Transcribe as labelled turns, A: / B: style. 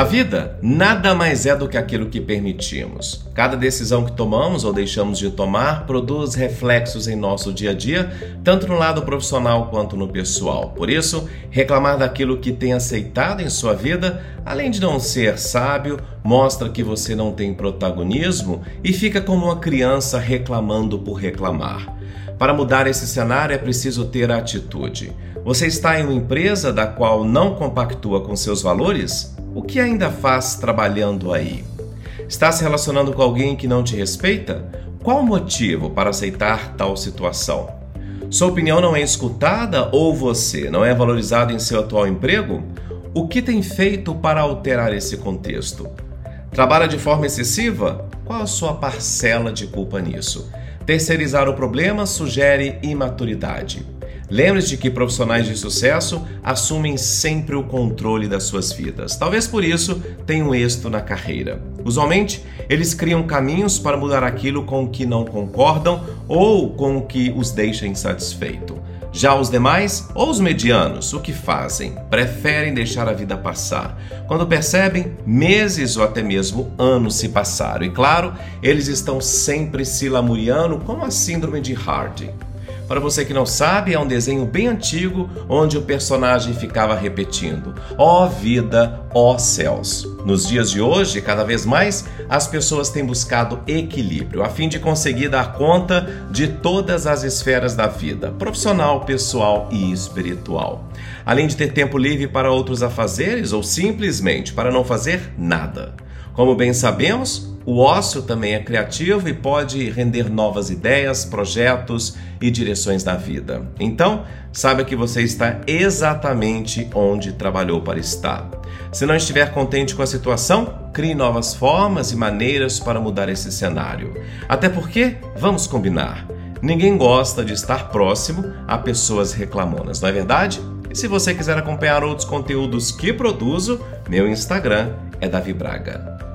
A: A vida nada mais é do que aquilo que permitimos. Cada decisão que tomamos ou deixamos de tomar produz reflexos em nosso dia a dia, tanto no lado profissional quanto no pessoal. Por isso, reclamar daquilo que tem aceitado em sua vida, além de não ser sábio, mostra que você não tem protagonismo e fica como uma criança reclamando por reclamar. Para mudar esse cenário é preciso ter atitude. Você está em uma empresa da qual não compactua com seus valores? O que ainda faz trabalhando aí? Está se relacionando com alguém que não te respeita? Qual o motivo para aceitar tal situação? Sua opinião não é escutada ou você não é valorizado em seu atual emprego? O que tem feito para alterar esse contexto? Trabalha de forma excessiva? Qual a sua parcela de culpa nisso? Terceirizar o problema sugere imaturidade. Lembre-se que profissionais de sucesso assumem sempre o controle das suas vidas. Talvez por isso tenham êxito na carreira. Usualmente, eles criam caminhos para mudar aquilo com o que não concordam ou com o que os deixa insatisfeito. Já os demais, ou os medianos, o que fazem? Preferem deixar a vida passar. Quando percebem, meses ou até mesmo anos se passaram. E claro, eles estão sempre se lamuriando com a síndrome de Hardy. Para você que não sabe, é um desenho bem antigo onde o personagem ficava repetindo: Ó oh vida, ó oh céus. Nos dias de hoje, cada vez mais, as pessoas têm buscado equilíbrio a fim de conseguir dar conta de todas as esferas da vida, profissional, pessoal e espiritual. Além de ter tempo livre para outros afazeres ou simplesmente para não fazer nada. Como bem sabemos, o ócio também é criativo e pode render novas ideias, projetos e direções na vida. Então, saiba que você está exatamente onde trabalhou para estar. Se não estiver contente com a situação, crie novas formas e maneiras para mudar esse cenário. Até porque, vamos combinar, ninguém gosta de estar próximo a pessoas reclamonas, não é verdade? E se você quiser acompanhar outros conteúdos que produzo, meu Instagram é Davi Braga.